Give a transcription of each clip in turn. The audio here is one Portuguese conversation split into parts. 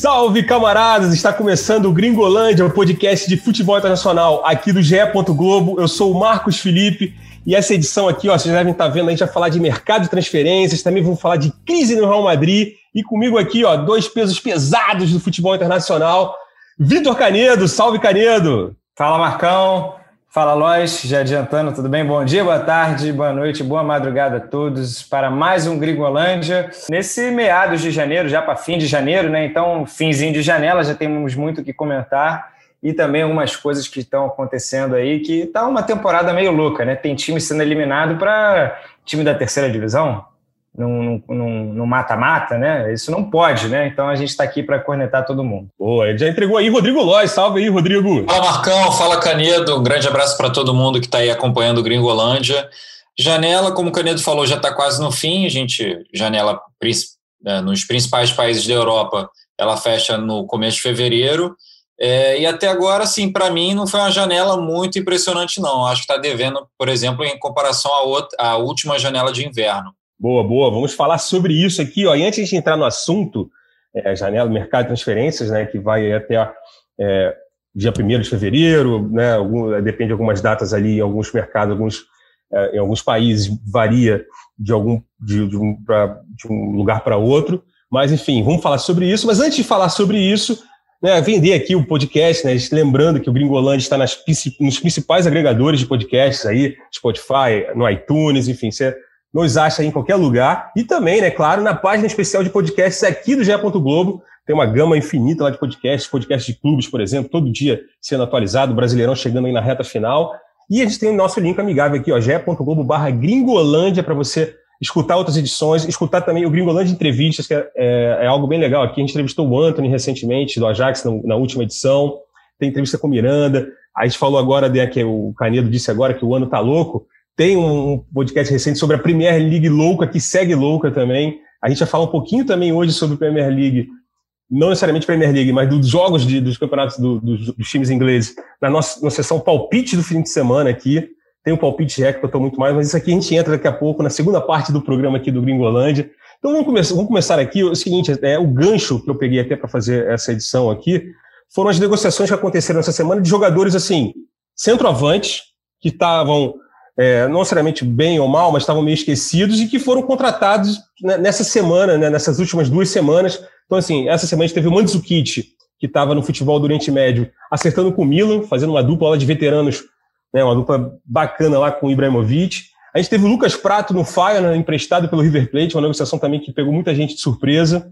Salve, camaradas! Está começando o Gringolândia, o podcast de futebol internacional aqui do GE. Globo. Eu sou o Marcos Felipe e essa edição aqui, ó, vocês devem estar vendo, a gente vai falar de mercado de transferências, também vamos falar de crise no Real Madrid e comigo aqui, ó, dois pesos pesados do futebol internacional. Vitor Canedo, salve Canedo! Fala Marcão, Fala, Lois, já adiantando, tudo bem? Bom dia, boa tarde, boa noite, boa madrugada a todos para mais um Gringolândia. Nesse meados de janeiro, já para fim de janeiro, né? Então, finzinho de janela, já temos muito o que comentar e também algumas coisas que estão acontecendo aí, que tá uma temporada meio louca, né? Tem time sendo eliminado para time da terceira divisão, no mata-mata, né? Isso não pode, né? Então a gente está aqui para cornetar todo mundo. Boa, ele já entregou aí Rodrigo Lois. Salve aí, Rodrigo. Fala, Marcão. Fala, Canedo. Um grande abraço para todo mundo que está aí acompanhando o Gringolândia. Janela, como o Canedo falou, já está quase no fim. A gente, janela é, nos principais países da Europa, ela fecha no começo de fevereiro. É, e até agora, assim, para mim não foi uma janela muito impressionante, não. Acho que está devendo, por exemplo, em comparação à, outra, à última janela de inverno. Boa, boa. Vamos falar sobre isso aqui. Ó. E antes de entrar no assunto, é, janela do mercado de transferências, né, que vai até é, dia 1 de fevereiro, né, algum, depende de algumas datas ali em alguns mercados, alguns, é, em alguns países varia de, algum, de, de, um, pra, de um lugar para outro. Mas, enfim, vamos falar sobre isso. Mas antes de falar sobre isso, né, vender aqui o podcast, né, lembrando que o Gringolândia está nas, nos principais agregadores de podcasts aí, Spotify, no iTunes, enfim, você nos acha em qualquer lugar. E também, né, claro, na página especial de podcasts aqui do GE. Globo. Tem uma gama infinita lá de podcasts, podcasts de clubes, por exemplo, todo dia sendo atualizado, o Brasileirão chegando aí na reta final. E a gente tem o nosso link amigável aqui, ó, ge.globo barra Gringolândia, para você escutar outras edições, escutar também o Gringolândia Entrevistas, que é, é, é, algo bem legal aqui. A gente entrevistou o Anthony recentemente, do Ajax, na, na última edição. Tem entrevista com o Miranda. A gente falou agora, né, que o Canedo disse agora que o ano tá louco. Tem um podcast recente sobre a Premier League louca, que segue louca também. A gente vai falar um pouquinho também hoje sobre Premier League, não necessariamente Premier League, mas dos jogos de, dos campeonatos do, dos, dos, times ingleses, na nossa, na sessão palpite do fim de semana aqui. Tem um palpite rec que estou muito mais, mas isso aqui a gente entra daqui a pouco na segunda parte do programa aqui do Gringolândia. Então vamos começar, vamos começar aqui. O seguinte, é o gancho que eu peguei até para fazer essa edição aqui foram as negociações que aconteceram essa semana de jogadores assim, centroavantes, que estavam é, não necessariamente bem ou mal, mas estavam meio esquecidos e que foram contratados nessa semana, né, nessas últimas duas semanas. Então, assim, essa semana a gente teve o Mandzukic, que estava no futebol do Oriente Médio, acertando com o Milan, fazendo uma dupla lá de veteranos, né, uma dupla bacana lá com o Ibrahimovic. A gente teve o Lucas Prato no Fire, emprestado pelo River Plate, uma negociação também que pegou muita gente de surpresa.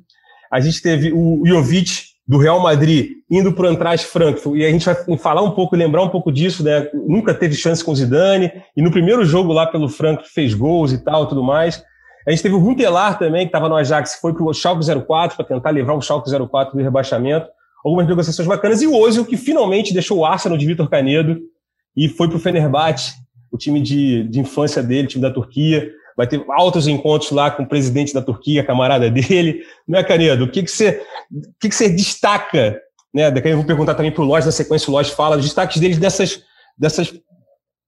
A gente teve o Jovic, do Real Madrid indo para Eintracht Frankfurt, e a gente vai falar um pouco, lembrar um pouco disso, né? Nunca teve chance com o Zidane, e no primeiro jogo lá pelo Frankfurt fez gols e tal, tudo mais. A gente teve o Runtelar também, que estava no Ajax, foi para o Schalke 04 para tentar levar o Schalke 04 do rebaixamento. Algumas negociações bacanas. E o Ozil, que finalmente deixou o Arsenal de Vitor Canedo e foi para o Fenerbahçe, o time de, de infância dele, time da Turquia vai ter altos encontros lá com o presidente da Turquia, camarada dele. Não é, Canedo? O que, que, você, o que, que você destaca? Né? Daqui eu vou perguntar também para o Lodge, na sequência o Lodge fala, os destaques deles dessas, dessas,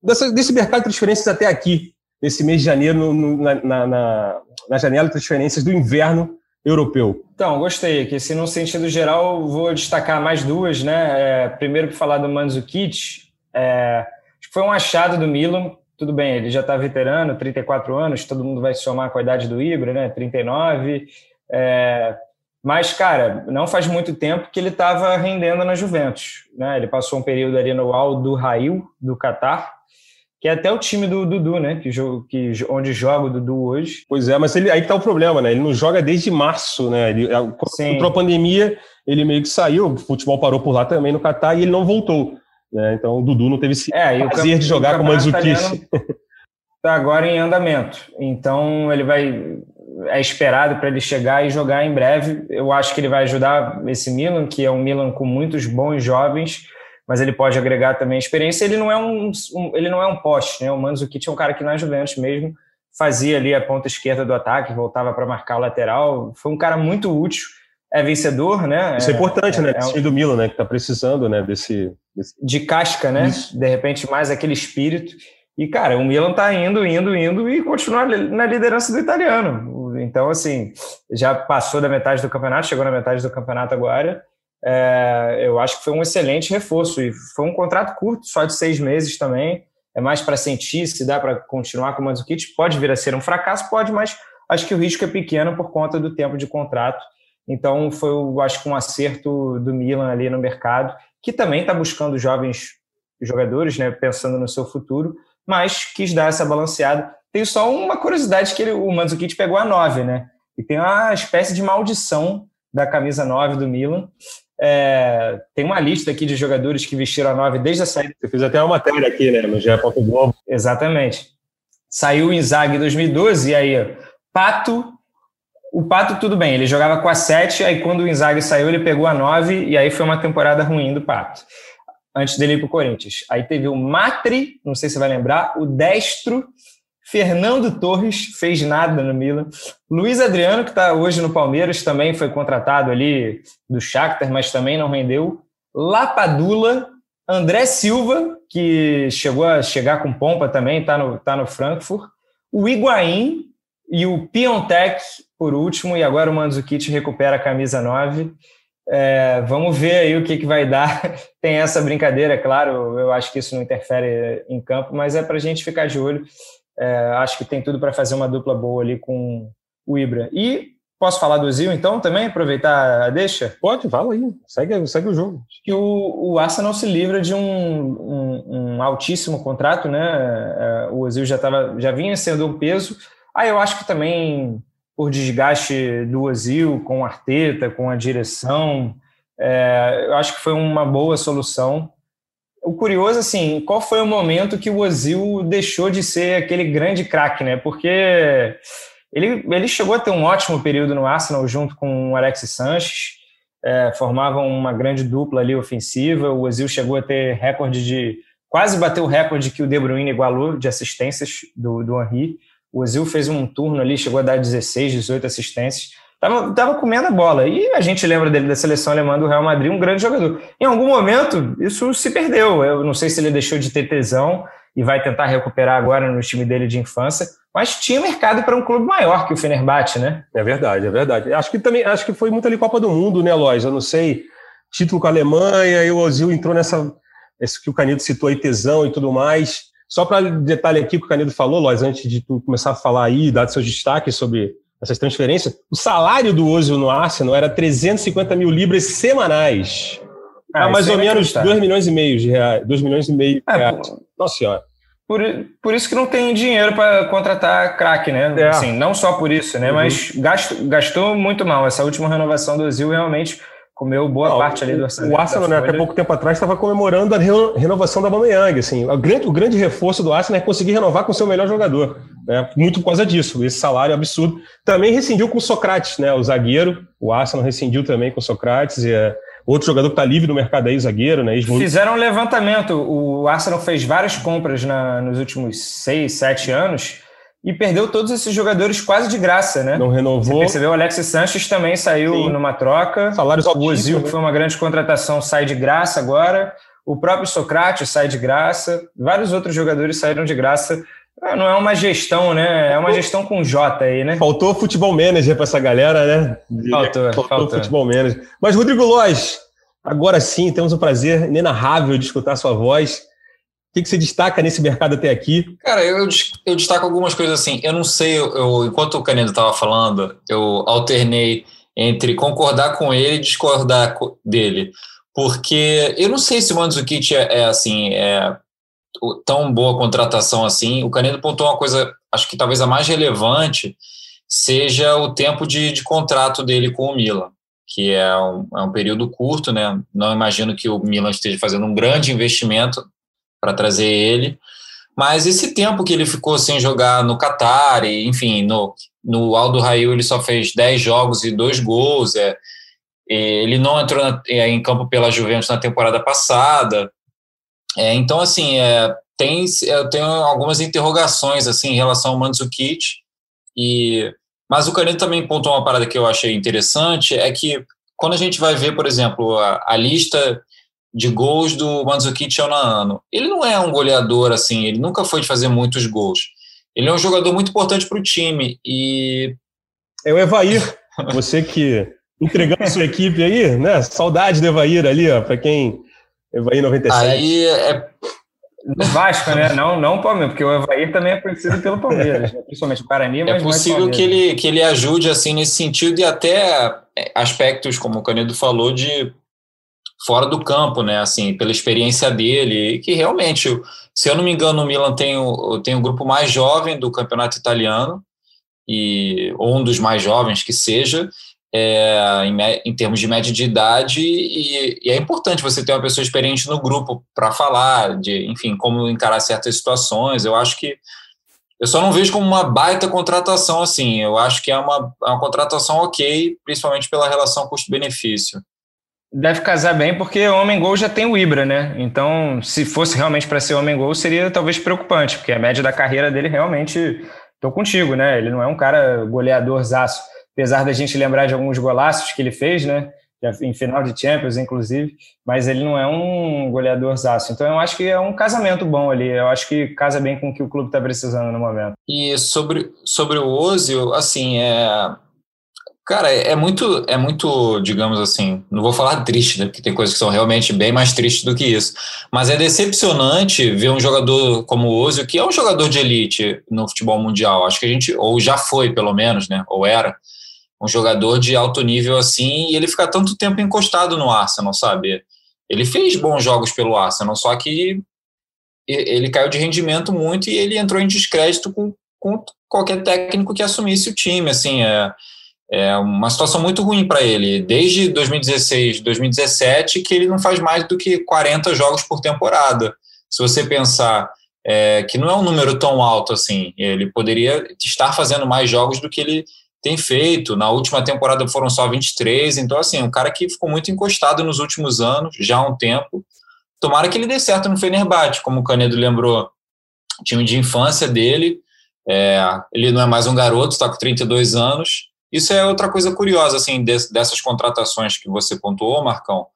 dessas, desse mercado de transferências até aqui, nesse mês de janeiro, no, no, na, na, na janela de transferências do inverno europeu. Então, gostei. Que se no sentido geral, vou destacar mais duas, né? É, primeiro, para falar do Mandzukic, é, foi um achado do Milan, tudo bem, ele já está veterano, 34 anos, todo mundo vai se somar com a idade do Ibra, né? 39. É, mas, cara, não faz muito tempo que ele estava rendendo na Juventus. Né? Ele passou um período ali no Al do Rail, do Catar, que é até o time do Dudu, né? Que, que, onde joga o Dudu hoje. Pois é, mas ele, aí está o problema, né? Ele não joga desde março, né? Ele, entrou a pandemia, ele meio que saiu, o futebol parou por lá também no Catar e ele não voltou. Né? Então o Dudu não teve esse é, prazer de jogar com o Mandzukic. Está agora em andamento. Então ele vai é esperado para ele chegar e jogar em breve. Eu acho que ele vai ajudar esse Milan, que é um Milan com muitos bons jovens, mas ele pode agregar também experiência. Ele não é um, um ele não é um poste, né? O Mandzukic é um cara que na Juventus mesmo fazia ali a ponta esquerda do ataque, voltava para marcar o lateral. Foi um cara muito útil é vencedor, né? Isso é, é importante, é, né? É, é do Milan, né? Que está precisando, né? Desse, desse, De casca, né? Isso. De repente, mais aquele espírito. E, cara, o Milan tá indo, indo, indo e continua na liderança do italiano. Então, assim, já passou da metade do campeonato, chegou na metade do campeonato agora. É, eu acho que foi um excelente reforço e foi um contrato curto, só de seis meses também. É mais para sentir se dá para continuar com o Mandzukic. Pode vir a ser um fracasso, pode, mas acho que o risco é pequeno por conta do tempo de contrato. Então, foi, eu acho que um acerto do Milan ali no mercado, que também está buscando jovens jogadores, né, pensando no seu futuro, mas quis dar essa balanceada. Tem só uma curiosidade que ele, o Mandzukic pegou a 9, né? E tem uma espécie de maldição da camisa 9 do Milan. É, tem uma lista aqui de jogadores que vestiram a 9 desde a saída. Você fez até uma matéria aqui, né, no GE. Globo. Exatamente. Saiu o Inzaghi em 2012, e aí, Pato. O Pato, tudo bem, ele jogava com a 7, aí quando o Inzaghi saiu, ele pegou a 9, e aí foi uma temporada ruim do Pato antes dele ir para o Corinthians. Aí teve o Matri, não sei se vai lembrar, o Destro, Fernando Torres, fez nada no Milan. Luiz Adriano, que está hoje no Palmeiras, também foi contratado ali do Shakhtar, mas também não rendeu. Lapadula, André Silva, que chegou a chegar com pompa também, está no, tá no Frankfurt. O Higuaín e o Piontek, por último, e agora o Mandzukic recupera a camisa 9. É, vamos ver aí o que, que vai dar. Tem essa brincadeira, claro, eu acho que isso não interfere em campo, mas é para a gente ficar de olho. É, acho que tem tudo para fazer uma dupla boa ali com o Ibra. E posso falar do Zil então também, aproveitar a deixa? Pode, fala aí, segue, segue o jogo. Que o, o Arsenal se livra de um, um, um altíssimo contrato, né? É, o Ozil já, tava, já vinha sendo um peso. Ah, eu acho que também por desgaste do Ozil com o Arteta, com a direção. É, eu acho que foi uma boa solução. O curioso, assim, qual foi o momento que o Ozil deixou de ser aquele grande craque, né? Porque ele, ele chegou a ter um ótimo período no Arsenal junto com o Alexis Sanches, é, formavam uma grande dupla ali ofensiva. O Ozil chegou a ter recorde de. quase bateu o recorde que o De Bruyne igualou de assistências do, do Henry. O Ozil fez um turno ali, chegou a dar 16, 18 assistências. Tava, tava comendo a bola. E a gente lembra dele da seleção alemã do Real Madrid, um grande jogador. Em algum momento, isso se perdeu. Eu não sei se ele deixou de ter tesão e vai tentar recuperar agora no time dele de infância, mas tinha mercado para um clube maior que o Fenerbahçe, né? É verdade, é verdade. Acho que também, acho que foi muito ali Copa do Mundo, né, Lois? Eu não sei, título com a Alemanha, e o Ozil entrou nessa, esse que o Canito citou aí, tesão e tudo mais. Só para detalhe aqui que o Canedo falou, Lois, antes de tu começar a falar aí, dar seus destaques sobre essas transferências, o salário do Ozil no Arsenal era 350 mil libras semanais. Ah, mais ou é menos 2 milhões e meio de reais. 2 milhões e meio de é, reais. Por, Nossa senhora. Por, por isso que não tem dinheiro para contratar craque, né? É. Assim, não só por isso, né? Uhum. Mas gasto, gastou muito mal. Essa última renovação do Ozil realmente comeu boa não, parte ali do orçamento. O Arsenal, né, até pouco tempo atrás, estava comemorando a renovação da Aubameyang. Assim, o, grande, o grande reforço do Arsenal é conseguir renovar com o seu melhor jogador. Né, muito por causa disso, esse salário absurdo. Também rescindiu com o Socrates, né, o zagueiro. O Arsenal rescindiu também com o Socrates. E, é, outro jogador que está livre no mercado aí, zagueiro, né? Fizeram um levantamento. O Arsenal fez várias compras na, nos últimos seis, sete anos e perdeu todos esses jogadores quase de graça, né? Não renovou. Você percebeu, o Alexis Sanches também saiu Sim. numa troca. Salários O Ozil, que né? foi uma grande contratação, sai de graça agora. O próprio Socrates sai de graça. Vários outros jogadores saíram de graça. Ah, não é uma gestão, né? É uma gestão com J aí, né? Faltou futebol manager para essa galera, né? Faltou, faltou, faltou. futebol manager. Mas, Rodrigo Lois, agora sim, temos o prazer inenarrável de escutar sua voz. O que, que você destaca nesse mercado até aqui? Cara, eu, eu destaco algumas coisas assim. Eu não sei, eu, eu enquanto o Canedo estava falando, eu alternei entre concordar com ele e discordar dele. Porque eu não sei se o Mandzukic é, é assim, é tão boa contratação assim. O Canedo pontou uma coisa, acho que talvez a mais relevante seja o tempo de, de contrato dele com o Milan, que é um, é um período curto, né? Não imagino que o Milan esteja fazendo um grande investimento para trazer ele. Mas esse tempo que ele ficou sem jogar no Qatar, e, enfim, no, no Aldo Rail ele só fez 10 jogos e dois gols. É, ele não entrou na, é, em campo pela Juventus na temporada passada. É, então, assim, é, tem, eu tenho algumas interrogações assim, em relação ao Mandzukic. E, mas o Canedo também pontuou uma parada que eu achei interessante, é que quando a gente vai ver, por exemplo, a, a lista de gols do Mandzukic ano a ano. Ele não é um goleador assim, ele nunca foi de fazer muitos gols. Ele é um jogador muito importante para o time e é o Evair. Você que entregando sua equipe aí, né? Saudade do Evair ali, ó, para quem. Evair 97. Aí é. Do Vasco, né? Não, não o Palmeiras, porque o Evair também é conhecido pelo Palmeiras, né? principalmente o Guarani, mas É possível que ele, que ele ajude assim nesse sentido e até aspectos, como o Canedo falou, de fora do campo, né? Assim, pela experiência dele, que realmente, se eu não me engano, o Milan tem o, tem o grupo mais jovem do campeonato italiano, e, ou um dos mais jovens que seja, é, em, em, termos de média de idade, e, e, é importante você ter uma pessoa experiente no grupo para falar de, enfim, como encarar certas situações. Eu acho que eu só não vejo como uma baita contratação assim. Eu acho que é uma, é uma contratação ok, principalmente pela relação custo-benefício. Deve casar bem, porque o homem gol já tem o Ibra, né? Então, se fosse realmente para ser homem gol, seria talvez preocupante, porque a média da carreira dele realmente. Tô contigo, né? Ele não é um cara goleador zaço apesar da gente lembrar de alguns golaços que ele fez, né? Em final de Champions, inclusive, mas ele não é um goleador zaço. Então eu acho que é um casamento bom ali. Eu acho que casa bem com o que o clube está precisando no momento. E sobre, sobre o Ozil, assim, é. Cara, é muito, é muito, digamos assim, não vou falar triste, né, porque tem coisas que são realmente bem mais tristes do que isso, mas é decepcionante ver um jogador como o Ozil, que é um jogador de elite no futebol mundial, acho que a gente, ou já foi pelo menos, né, ou era, um jogador de alto nível assim, e ele fica tanto tempo encostado no Arsenal, sabe? Ele fez bons jogos pelo Arsenal, só que ele caiu de rendimento muito e ele entrou em descrédito com, com qualquer técnico que assumisse o time, assim, é, é uma situação muito ruim para ele. Desde 2016, 2017, que ele não faz mais do que 40 jogos por temporada. Se você pensar é, que não é um número tão alto assim, ele poderia estar fazendo mais jogos do que ele tem feito. Na última temporada foram só 23, então, assim, um cara que ficou muito encostado nos últimos anos, já há um tempo. Tomara que ele dê certo no Fenerbahçe, como o Canedo lembrou, time de infância dele. É, ele não é mais um garoto, está com 32 anos. Isso é outra coisa curiosa, assim, dessas contratações que você pontuou, Marcão.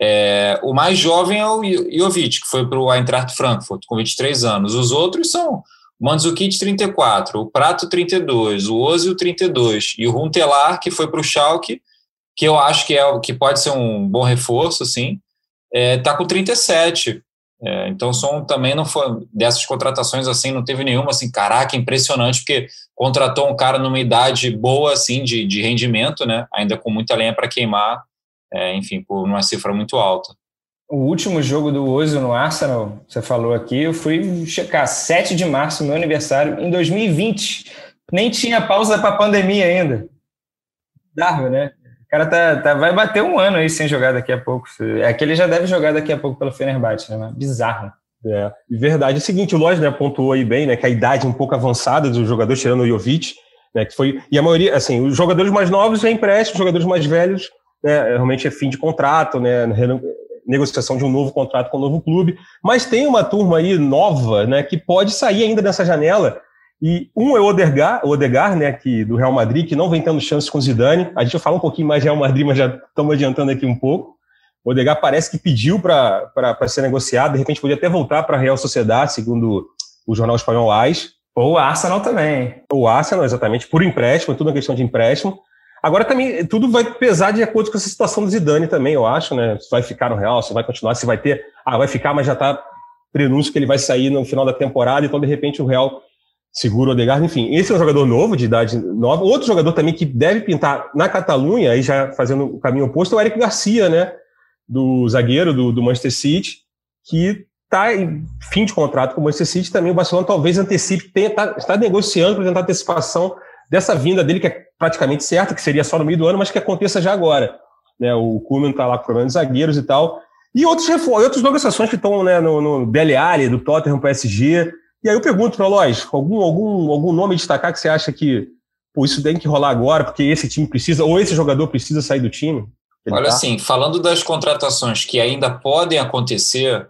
É, o mais jovem é o Jovic, que foi para o Eintracht Frankfurt, com 23 anos. Os outros são Mandzukic 34, o Prato 32, o Ozil 32 e o Runtelar que foi para o Schalke, que eu acho que é que pode ser um bom reforço, sim, é, tá com 37. É, então são também não foi dessas contratações assim, não teve nenhuma assim, caraca, impressionante, porque contratou um cara numa idade boa assim de, de rendimento, né? Ainda com muita lenha para queimar, é, enfim, por uma cifra muito alta o último jogo do Ozil no Arsenal, você falou aqui, eu fui checar, 7 de março, meu aniversário, em 2020. Nem tinha pausa para pandemia ainda. Darwin, né? O cara tá, tá, vai bater um ano aí sem jogar daqui a pouco. É que ele já deve jogar daqui a pouco pelo Fenerbahçe, né? Bizarro. É, verdade. É o seguinte, o Lodge né, pontuou aí bem, né, que a idade um pouco avançada do jogador, tirando o Jovic, né, que foi, e a maioria, assim, os jogadores mais novos é empréstimo, os jogadores mais velhos, né, realmente é fim de contrato, né, negociação de um novo contrato com um novo clube, mas tem uma turma aí nova, né, que pode sair ainda dessa janela. E um é o Odegar, o Odegar, né, que do Real Madrid, que não vem tendo chance com o Zidane. A gente vai falar um pouquinho mais de Real Madrid, mas já estamos adiantando aqui um pouco. O Odegar parece que pediu para ser negociado, de repente podia até voltar para a Real Sociedade, segundo o jornal espanhol AIS. Ou o Arsenal também. Ou o Arsenal, exatamente, por empréstimo, tudo uma questão de empréstimo. Agora também tudo vai pesar de acordo com essa situação do Zidane também, eu acho, né? Se vai ficar no Real, se vai continuar, se vai ter. Ah, vai ficar, mas já está prenúncio que ele vai sair no final da temporada, então de repente o Real segura o Odegaard. Enfim, esse é um jogador novo, de idade nova. Outro jogador também que deve pintar na Catalunha, aí já fazendo o caminho oposto, é o Eric Garcia, né? Do zagueiro do, do Manchester City, que está em fim de contrato com o Manchester City. Também o Barcelona talvez antecipe, tá, está negociando para tentar antecipação dessa vinda dele, que é praticamente certa, que seria só no meio do ano, mas que aconteça já agora. Né? O Kuman está lá com problema de zagueiros e tal. E outros outras negociações que estão né, no, no Dele Alli, do Tottenham para o PSG. E aí eu pergunto para Lois, algum, algum, algum nome destacar que você acha que pô, isso tem que rolar agora, porque esse time precisa, ou esse jogador precisa sair do time? Olha, tá? assim, falando das contratações que ainda podem acontecer,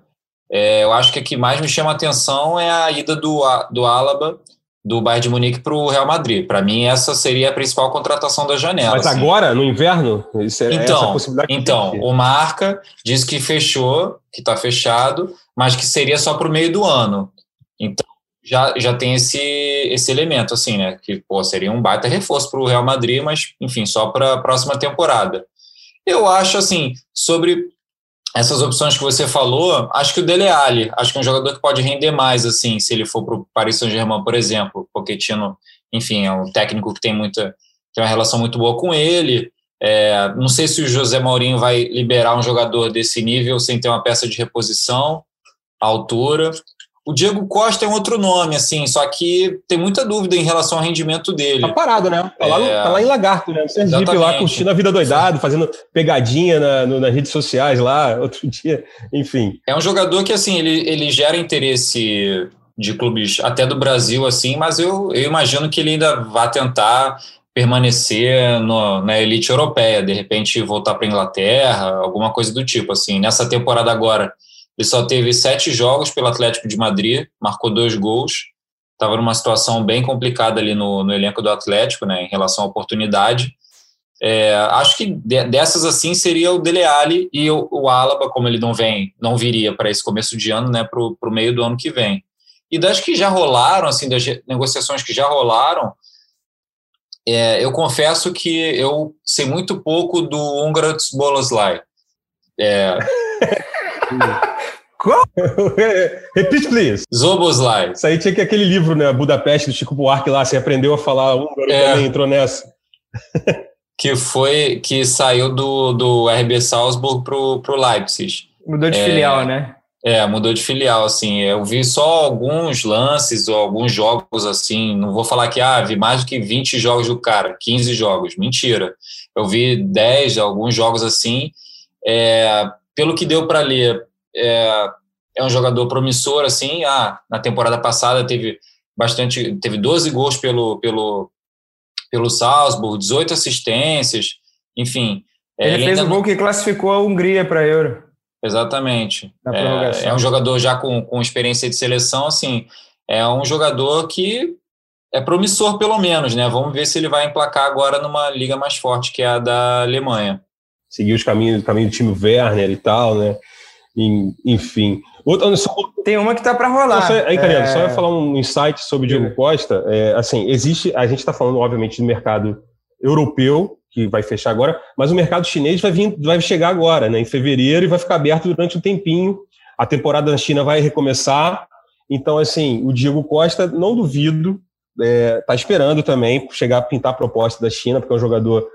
é, eu acho que a que mais me chama a atenção é a ida do, do Alaba do Bayern de Munique para o Real Madrid. Para mim, essa seria a principal contratação da janela. Mas assim. agora, no inverno, isso é então, então o Marca diz que fechou, que está fechado, mas que seria só para o meio do ano. Então, já, já tem esse, esse elemento, assim, né? Que pô, seria um baita reforço para o Real Madrid, mas, enfim, só para a próxima temporada. Eu acho, assim, sobre essas opções que você falou, acho que o Dele Alli, acho que é um jogador que pode render mais, assim, se ele for para o Paris Saint-Germain, por exemplo. Pochettino, enfim, é um técnico que tem muita tem uma relação muito boa com ele. É, não sei se o José Mourinho vai liberar um jogador desse nível sem ter uma peça de reposição à altura. O Diego Costa é um outro nome, assim, só que tem muita dúvida em relação ao rendimento dele. Tá parado, né? Tá, lá, é... tá lá em Lagarto, né? No Sergipe, lá curtindo a vida doidado, fazendo pegadinha na, no, nas redes sociais lá, outro dia, enfim. É um jogador que, assim, ele, ele gera interesse de clubes até do Brasil, assim, mas eu, eu imagino que ele ainda vai tentar permanecer no, na elite europeia, de repente voltar para a Inglaterra, alguma coisa do tipo, assim. Nessa temporada agora ele só teve sete jogos pelo Atlético de Madrid, marcou dois gols. Estava numa situação bem complicada ali no, no elenco do Atlético, né, em relação à oportunidade. É, acho que dessas assim seria o Dele Alli e o, o Alaba, como ele não vem, não viria para esse começo de ano, né, para o meio do ano que vem. E das que já rolaram, assim, das negociações que já rolaram, é, eu confesso que eu sei muito pouco do Ungarats Boloslai. É? Repeat, please. Zoboslai. Isso aí tinha que aquele livro, né? Budapeste, do Chico Buarque lá, você aprendeu a falar húngaro é. também, entrou nessa. que foi, que saiu do, do RB Salzburg pro, pro Leipzig. Mudou de é, filial, né? É, mudou de filial, assim. Eu vi só alguns lances ou alguns jogos, assim. Não vou falar que, ah, vi mais do que 20 jogos do cara, 15 jogos. Mentira. Eu vi 10, alguns jogos assim. É, pelo que deu para ler, é, é um jogador promissor, assim. Ah, na temporada passada teve bastante, teve 12 gols pelo, pelo, pelo Salzburg, 18 assistências, enfim. É, ele, ele fez o gol não... que classificou a Hungria para a Euro. Exatamente. É, é, um jogador já com, com experiência de seleção, assim, é um jogador que é promissor pelo menos, né? Vamos ver se ele vai emplacar agora numa liga mais forte que é a da Alemanha. Seguir os caminhos, o caminho do time Werner e tal, né? enfim. Outra, só, Tem uma que está para rolar. Só, aí, Canelo, é... só ia falar um insight sobre o Diego Costa. É, assim, existe. A gente está falando, obviamente, do mercado europeu, que vai fechar agora, mas o mercado chinês vai, vir, vai chegar agora, né, em fevereiro, e vai ficar aberto durante um tempinho. A temporada na China vai recomeçar. Então, assim, o Diego Costa, não duvido, está é, tá esperando também chegar a pintar a proposta da China, porque é um jogador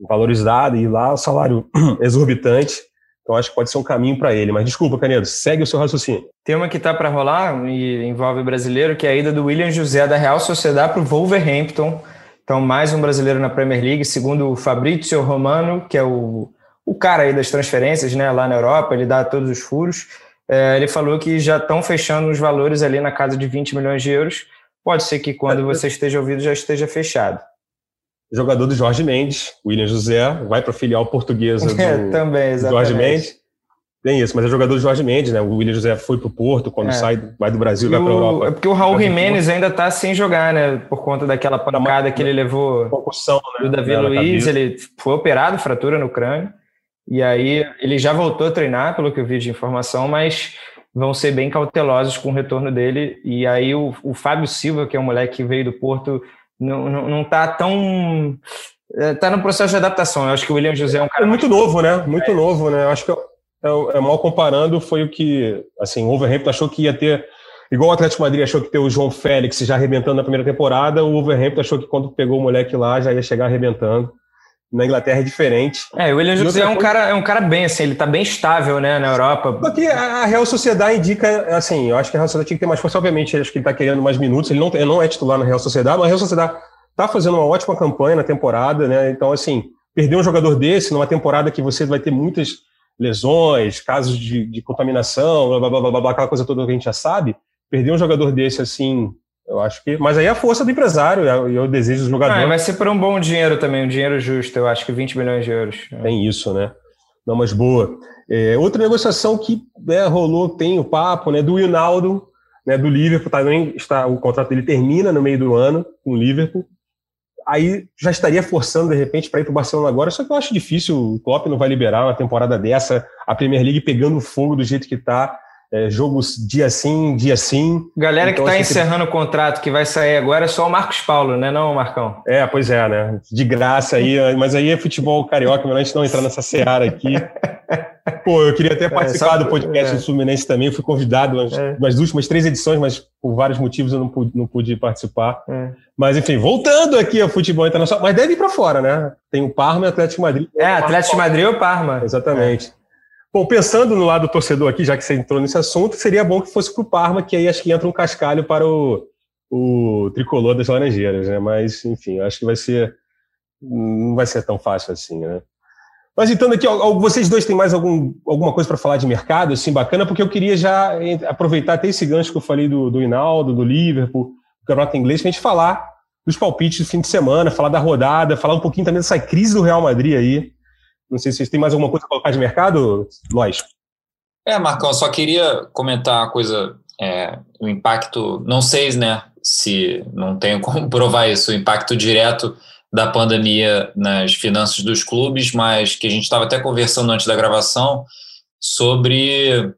valorizado e lá o salário exorbitante. Então acho que pode ser um caminho para ele. Mas desculpa, Canedo, segue o seu raciocínio. Tem uma que está para rolar e envolve brasileiro, que é a ida do William José da Real Sociedade para o Wolverhampton. Então, mais um brasileiro na Premier League, segundo o Fabrizio Romano, que é o, o cara aí das transferências né, lá na Europa, ele dá todos os furos. É, ele falou que já estão fechando os valores ali na casa de 20 milhões de euros. Pode ser que quando você esteja ouvindo já esteja fechado jogador do Jorge Mendes, William José, vai para a filial portuguesa do, é, também, do Jorge Mendes. Tem isso, mas é jogador do Jorge Mendes, né? O William José foi para o Porto, quando é. sai, vai do Brasil, e vai para a Europa. É porque o Raul Jimenez ainda está sem jogar, né? Por conta daquela pancada que ele levou concussão, né? do Davi Luiz. Ele foi operado, fratura no crânio. E aí ele já voltou a treinar, pelo que eu vi de informação, mas vão ser bem cautelosos com o retorno dele. E aí o, o Fábio Silva, que é um moleque que veio do Porto, não, não, não tá tão. Está é, no processo de adaptação. Eu acho que o William José é um cara. É muito novo, né? Muito é. novo, né? Eu acho que é, é, mal comparando, foi o que. Assim, o Wolverhampton achou que ia ter. Igual o Atlético Madrid achou que ter o João Félix já arrebentando na primeira temporada, o Wolverhampton achou que quando pegou o moleque lá já ia chegar arrebentando. Na Inglaterra é diferente. É, o William José é um, coisa... cara, é um cara bem, assim, ele tá bem estável, né, na Europa. Porque a Real Sociedade indica, assim, eu acho que a Real Sociedade tinha que ter mais força, obviamente, acho que ele tá querendo mais minutos, ele não, ele não é titular na Real Sociedade, mas a Real Sociedade tá fazendo uma ótima campanha na temporada, né, então, assim, perder um jogador desse numa temporada que você vai ter muitas lesões, casos de, de contaminação, blá, blá, blá, blá, aquela coisa toda que a gente já sabe, perder um jogador desse, assim, eu acho que. Mas aí é a força do empresário e é o desejo do jogador. Ah, vai ser por um bom dinheiro também, um dinheiro justo, eu acho que 20 milhões de euros. Tem isso, né? Não, mas boa. É, outra negociação que né, rolou, tem o papo, né, do Hinaldo, né, do Liverpool, tá, está, o contrato dele termina no meio do ano com o Liverpool. Aí já estaria forçando, de repente, para ir para o Barcelona agora, só que eu acho difícil, o Klopp não vai liberar uma temporada dessa, a Premier League pegando fogo do jeito que está é, jogos dia sim, dia sim. Galera então, que está encerrando que... o contrato que vai sair agora é só o Marcos Paulo, né, não, Marcão? É, pois é, né? De graça aí, mas aí é futebol carioca, melhor a gente não entrar nessa seara aqui. Pô, eu queria até participar é, do podcast é. do Fluminense também, eu fui convidado nas, é. nas, últimas três edições, mas por vários motivos eu não pude, não pude participar. É. Mas enfim, voltando aqui ao futebol internacional, mas deve ir para fora, né? Tem o Parma e o Atlético Madrid. É, Atlético Madrid ou Parma. Exatamente. Bom, pensando no lado do torcedor aqui, já que você entrou nesse assunto, seria bom que fosse para o Parma, que aí acho que entra um cascalho para o, o tricolor das Laranjeiras, né? Mas, enfim, acho que vai ser. Não vai ser tão fácil assim, né? Mas então aqui, vocês dois têm mais algum, alguma coisa para falar de mercado, assim, bacana, porque eu queria já aproveitar até esse gancho que eu falei do, do Hinaldo, do Liverpool, do campeonato inglês, para a gente falar dos palpites do fim de semana, falar da rodada, falar um pouquinho também dessa crise do Real Madrid aí, não sei se vocês têm mais alguma coisa para colocar de mercado, Lois. É, Marcão, só queria comentar uma coisa, é, o impacto, não sei, né, se não tenho como provar isso, o impacto direto da pandemia nas finanças dos clubes, mas que a gente estava até conversando antes da gravação sobre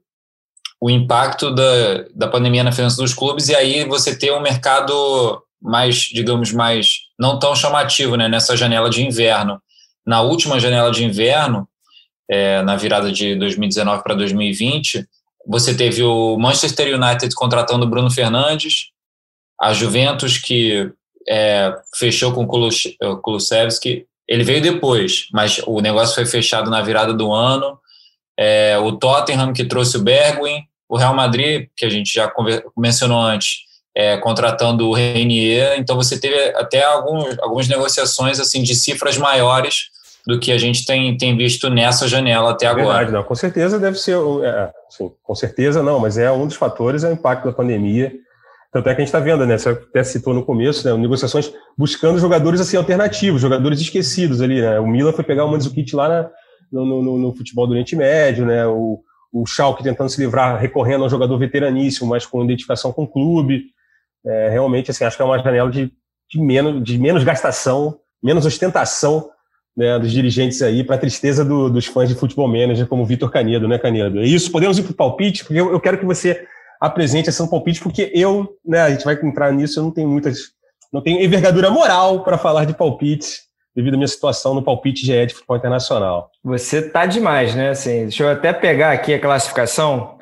o impacto da, da pandemia na finança dos clubes e aí você ter um mercado mais, digamos, mais não tão chamativo, né, nessa janela de inverno na última janela de inverno, é, na virada de 2019 para 2020, você teve o Manchester United contratando o Bruno Fernandes, a Juventus que é, fechou com o Kulusevski, ele veio depois, mas o negócio foi fechado na virada do ano, é, o Tottenham que trouxe o Bergwijn, o Real Madrid, que a gente já mencionou antes, é, contratando o Renier, então você teve até alguns, algumas negociações assim de cifras maiores do que a gente tem, tem visto nessa janela até agora. Verdade, não, com certeza deve ser, é, assim, com certeza não, mas é um dos fatores é o impacto da pandemia. Tanto é que a gente está vendo, né? Você até citou no começo, né? Negociações buscando jogadores assim alternativos, jogadores esquecidos ali, né? O Milan foi pegar o Mandzukic lá na, no, no, no, futebol do Oriente Médio, né? O, o Schalke tentando se livrar, recorrendo a um jogador veteraníssimo, mas com identificação com o clube. É, realmente, assim, acho que é uma janela de, de, menos, de menos gastação, menos ostentação né, dos dirigentes aí, para tristeza do, dos fãs de futebol manager, como o Vitor Canedo, né, Canedo? É isso, podemos ir para o palpite, porque eu, eu, quero que você apresente esse palpite, porque eu, né, a gente vai entrar nisso, eu não tenho muitas, não tenho envergadura moral para falar de palpite, devido à minha situação no palpite GE de futebol internacional. Você tá demais, né? Assim, deixa eu até pegar aqui a classificação.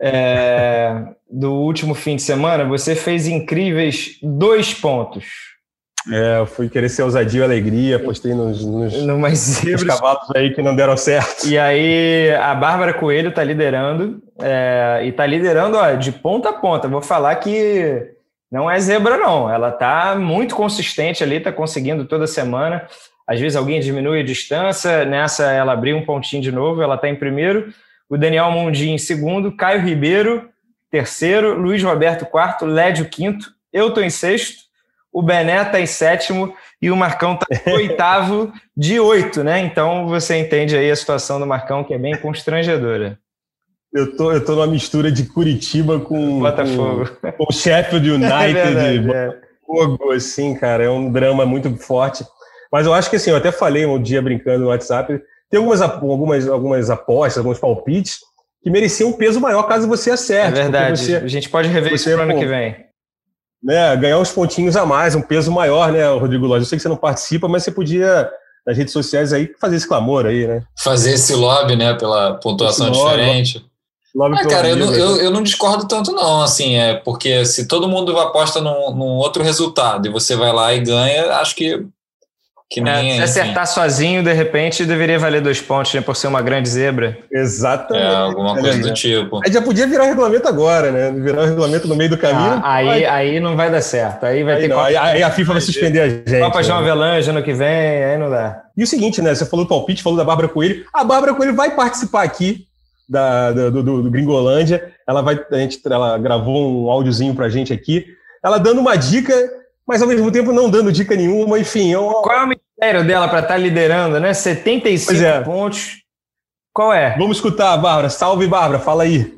É, do último fim de semana, você fez incríveis dois pontos. É, eu fui querer ser ousadia e alegria, postei nos, nos, nos cavalos aí que não deram certo. E aí a Bárbara Coelho tá liderando, é, e tá liderando ó, de ponta a ponta. Vou falar que não é zebra, não. Ela tá muito consistente ali, tá conseguindo toda semana. Às vezes alguém diminui a distância, nessa ela abriu um pontinho de novo, ela tá em primeiro. O Daniel Mundi em segundo, Caio Ribeiro, terceiro, Luiz Roberto quarto, Lédio quinto, eu tô em sexto o Bené está em sétimo e o Marcão está em oitavo de oito, né? Então você entende aí a situação do Marcão, que é bem constrangedora. Eu tô, eu tô numa mistura de Curitiba com Botafogo. Com, com o Sheffield United, é verdade, é. Botafogo, é. assim, cara, é um drama muito forte. Mas eu acho que assim, eu até falei um dia brincando no WhatsApp, tem algumas, algumas, algumas apostas, alguns palpites que mereciam um peso maior caso você acerte. É verdade, você, a gente pode rever isso para ano que vem né, ganhar uns pontinhos a mais, um peso maior, né, Rodrigo Lóis? Eu sei que você não participa, mas você podia, nas redes sociais aí, fazer esse clamor aí, né? Fazer esse lobby, né, pela pontuação esse diferente. Lobby. Lobby ah, cara, eu não, eu, eu não, discordo tanto não, assim, é porque se todo mundo aposta num, num outro resultado e você vai lá e ganha, acho que que é, nem, é, se acertar sozinho, de repente, deveria valer dois pontos, né, por ser uma grande zebra. Exatamente. É, alguma coisa do tipo. Aí já podia virar o regulamento agora, né? Virar o regulamento no meio do caminho. Ah, aí, vai... aí não vai dar certo. Aí vai aí ter não, aí, aí, a FIFA vai suspender a gente. Copa João né? Avelange ano que vem, aí não dá. E o seguinte, né? Você falou do palpite, falou da Bárbara Coelho. A Bárbara Coelho vai participar aqui da, do, do, do Gringolândia. Ela vai, a gente, ela gravou um áudiozinho pra gente aqui. Ela dando uma dica mas ao mesmo tempo não dando dica nenhuma, enfim. Eu... Qual é o mistério dela para estar tá liderando, né? 75 é. pontos. Qual é? Vamos escutar, Bárbara. Salve, Bárbara, fala aí.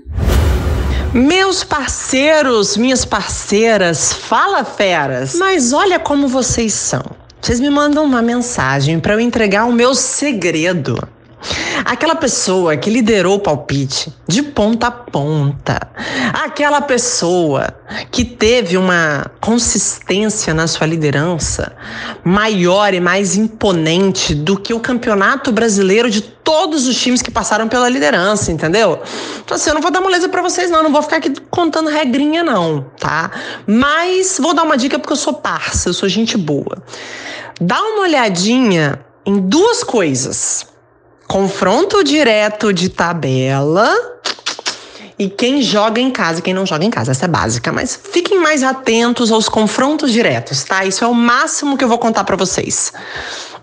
Meus parceiros, minhas parceiras, fala feras. Mas olha como vocês são. Vocês me mandam uma mensagem para eu entregar o meu segredo. Aquela pessoa que liderou o palpite de ponta a ponta. Aquela pessoa que teve uma consistência na sua liderança maior e mais imponente do que o campeonato brasileiro de todos os times que passaram pela liderança, entendeu? Então, assim, eu não vou dar moleza para vocês, não. Não vou ficar aqui contando regrinha, não, tá? Mas vou dar uma dica porque eu sou parça, eu sou gente boa. Dá uma olhadinha em duas coisas confronto direto de tabela e quem joga em casa, quem não joga em casa, essa é básica, mas fiquem mais atentos aos confrontos diretos, tá? Isso é o máximo que eu vou contar para vocês.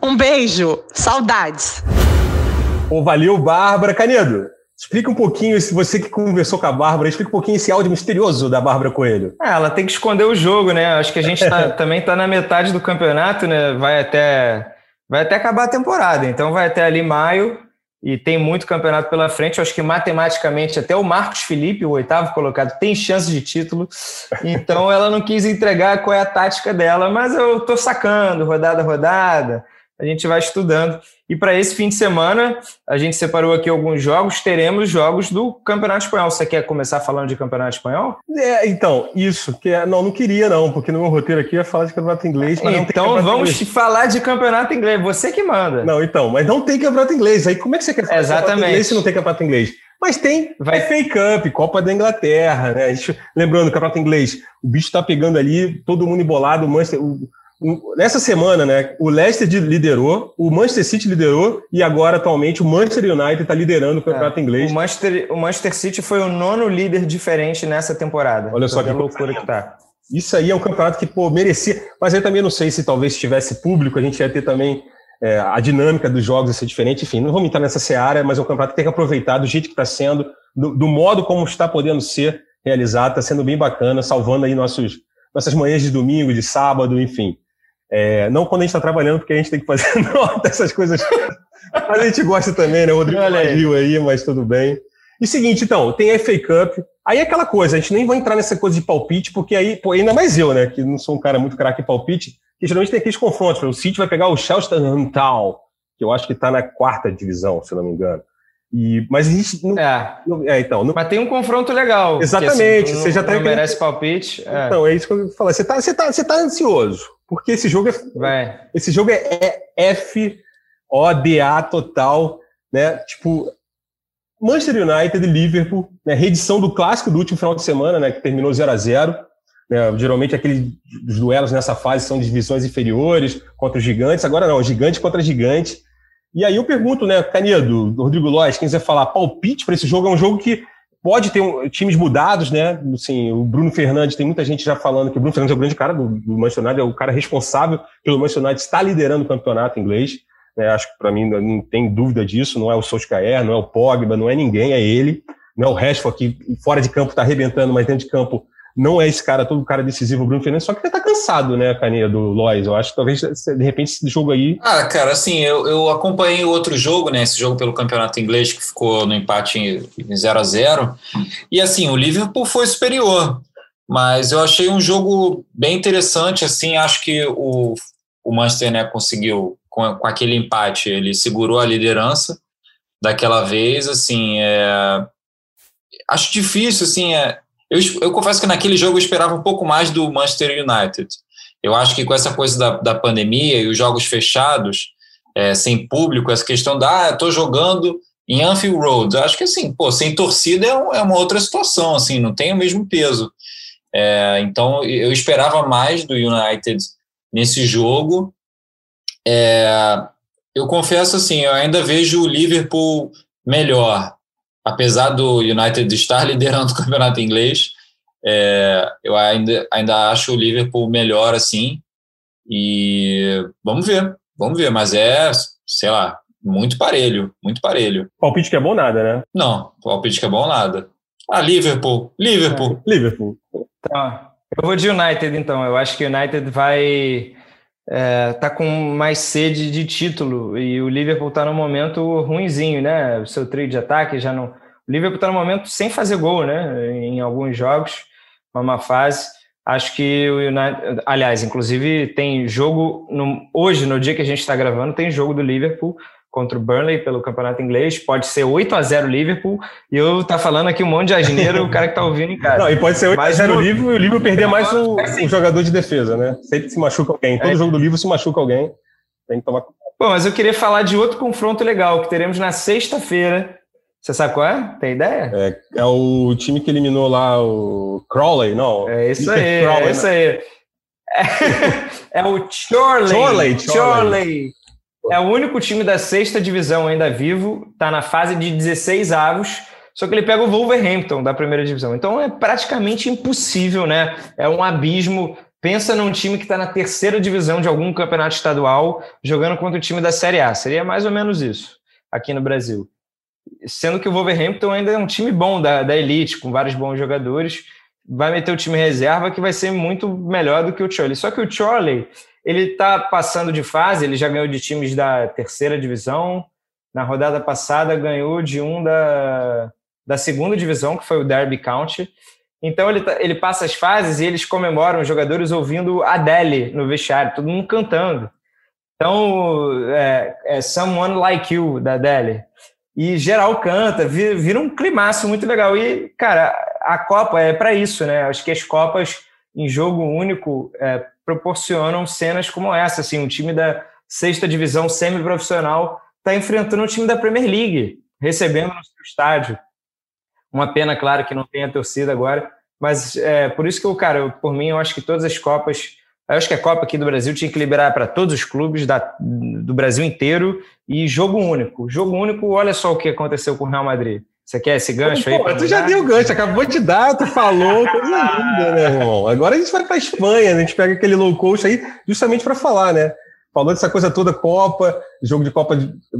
Um beijo, saudades. Pô, valeu, Bárbara Canedo. Explica um pouquinho, se você que conversou com a Bárbara, explica um pouquinho esse áudio misterioso da Bárbara Coelho. É, ela tem que esconder o jogo, né? Acho que a gente tá, também está na metade do campeonato, né? Vai até vai até acabar a temporada. Então vai até ali maio e tem muito campeonato pela frente. Eu acho que matematicamente até o Marcos Felipe, o oitavo colocado, tem chance de título. Então ela não quis entregar qual é a tática dela, mas eu estou sacando rodada rodada. A gente vai estudando. E para esse fim de semana, a gente separou aqui alguns jogos. Teremos jogos do Campeonato Espanhol. Você quer começar falando de Campeonato Espanhol? É, então, isso. Que é, não, não queria, não, porque no meu roteiro aqui ia falar de Campeonato Inglês. então vamos inglês. falar de Campeonato Inglês. Você que manda. Não, então, mas não tem Campeonato Inglês. Aí como é que você quer falar Exatamente. de Campeonato Inglês se não tem Campeonato Inglês? Mas tem Vai. FA Cup, Copa da Inglaterra, né? Gente, lembrando, Campeonato Inglês, o bicho tá pegando ali, todo mundo embolado, o Manchester. O, nessa semana, né, o Leicester liderou, o Manchester City liderou e agora, atualmente, o Manchester United está liderando o campeonato é, inglês. O Manchester, o Manchester City foi o nono líder diferente nessa temporada. Olha só que loucura que tá. Isso aí é um campeonato que, pô, merecia. Mas eu também não sei se talvez tivesse público, a gente ia ter também é, a dinâmica dos jogos ia ser diferente. Enfim, não vamos entrar nessa seara, mas é um campeonato que tem que aproveitar do jeito que está sendo, do, do modo como está podendo ser realizado, está sendo bem bacana, salvando aí nossos, nossas manhãs de domingo, de sábado, enfim. É, não quando a gente está trabalhando, porque a gente tem que fazer nota, essas coisas. Mas a gente gosta também, né? O Rodrigo agiu aí, mas tudo bem. E seguinte, então, tem a FA Cup. Aí é aquela coisa, a gente nem vai entrar nessa coisa de palpite, porque aí, pô, ainda mais eu, né? Que não sou um cara muito craque em palpite, que geralmente tem aqueles confrontos. O City vai pegar o Chelsea Tal, que eu acho que está na quarta divisão, se não me engano. E, mas a gente não, é. não, é então, não, mas tem um confronto legal. Exatamente. assim, você já tá merece palpite. É. Então, é isso que eu falo. Você tá, você tá, você tá ansioso. Porque esse jogo é. Vai. Esse jogo é, é F O D A total, né? Tipo, Manchester United e Liverpool, né? Reedição do clássico do último final de semana, né? Que terminou 0 a 0 né? Geralmente aqueles duelos nessa fase são divisões inferiores contra os gigantes. Agora não, gigante contra gigante. E aí eu pergunto, né, Canedo, Rodrigo Lois, quem quiser falar, palpite para esse jogo é um jogo que pode ter um, times mudados, né? Assim, o Bruno Fernandes, tem muita gente já falando que o Bruno Fernandes é o grande cara do, do Manchester United, é o cara responsável pelo Manchester United estar liderando o campeonato inglês. Né? Acho que para mim não tem dúvida disso, não é o Solskjaer, não é o Pogba, não é ninguém, é ele. Não é o Rashford que fora de campo está arrebentando, mas dentro de campo não é esse cara, todo cara decisivo, o Bruno Fernandes, só que ele tá cansado, né, Caninha, do Lois. Eu acho que talvez, de repente, esse jogo aí. Ah, cara, assim, eu, eu acompanhei outro jogo, né, esse jogo pelo campeonato inglês, que ficou no empate em 0 a 0 E, assim, o Liverpool foi superior, mas eu achei um jogo bem interessante, assim, acho que o, o Manchester, né, conseguiu, com, com aquele empate, ele segurou a liderança daquela vez, assim, é, acho difícil, assim, é, eu, eu confesso que naquele jogo eu esperava um pouco mais do Manchester United. Eu acho que com essa coisa da, da pandemia e os jogos fechados, é, sem público, essa questão da, ah, estou jogando em Anfield Road, acho que assim, pô, sem torcida é, um, é uma outra situação, assim, não tem o mesmo peso. É, então eu esperava mais do United nesse jogo. É, eu confesso assim, eu ainda vejo o Liverpool melhor apesar do United estar liderando o campeonato inglês, é, eu ainda, ainda acho o Liverpool melhor assim. E vamos ver, vamos ver, mas é, sei lá, muito parelho, muito parelho. Palpite que é bom nada, né? Não, palpite que é bom nada. Ah, Liverpool, Liverpool. É, Liverpool. Tá. Eu vou de United então. Eu acho que o United vai é, tá com mais sede de título e o Liverpool está no momento ruinzinho, né? O seu trio de ataque já não. O Liverpool está no momento sem fazer gol, né? Em alguns jogos, uma fase. Acho que o United, aliás, inclusive tem jogo no, hoje, no dia que a gente está gravando, tem jogo do Liverpool contra o Burnley pelo campeonato inglês. Pode ser 8 a 0 Liverpool. E eu tá falando aqui um monte de asneiro, o cara que tá ouvindo em casa. Não, e pode ser 8 Mas a 0 no... Liverpool e o Liverpool perder mais um, um, jogador de defesa, né? Sempre se machuca alguém. Todo é. jogo do Liverpool se machuca alguém. Tem que tomar Bom, mas eu queria falar de outro confronto legal que teremos na sexta-feira. Você sabe qual é? Tem ideia? É, é, o time que eliminou lá o Crowley, não? É isso aí, Crowley, é isso aí. É, é o Chorley. Chorley. Chorley. É o único time da sexta divisão ainda vivo, está na fase de 16 avos, só que ele pega o Wolverhampton da primeira divisão. Então é praticamente impossível, né? É um abismo. Pensa num time que está na terceira divisão de algum campeonato estadual, jogando contra o time da Série A. Seria mais ou menos isso aqui no Brasil. Sendo que o Wolverhampton ainda é um time bom da, da elite, com vários bons jogadores. Vai meter o time reserva que vai ser muito melhor do que o Chorley. Só que o Chorley ele está passando de fase, ele já ganhou de times da terceira divisão. Na rodada passada, ganhou de um da, da segunda divisão, que foi o Derby County. Então, ele, tá, ele passa as fases e eles comemoram os jogadores ouvindo Adele no vestiário, todo mundo cantando. Então, é, é Someone Like You, da Adele. E geral canta, vira, um climaço muito legal. E, cara, a Copa é para isso, né? Acho que as Copas em jogo único é, proporcionam cenas como essa. Assim, um time da sexta divisão semi-profissional está enfrentando um time da Premier League, recebendo no seu estádio. Uma pena, claro, que não tenha torcida agora, mas é por isso que eu, cara, eu, por mim, eu acho que todas as Copas. Eu acho que a Copa aqui do Brasil tinha que liberar para todos os clubes da, do Brasil inteiro e jogo único. Jogo único, olha só o que aconteceu com o Real Madrid. Você quer esse gancho Pô, aí? tu já deu o gancho, acabou de dar, tu falou, coisa linda, né, irmão? Agora a gente vai para Espanha, né? a gente pega aquele low cost aí justamente para falar, né? Falou dessa coisa toda, Copa, jogo de Copa,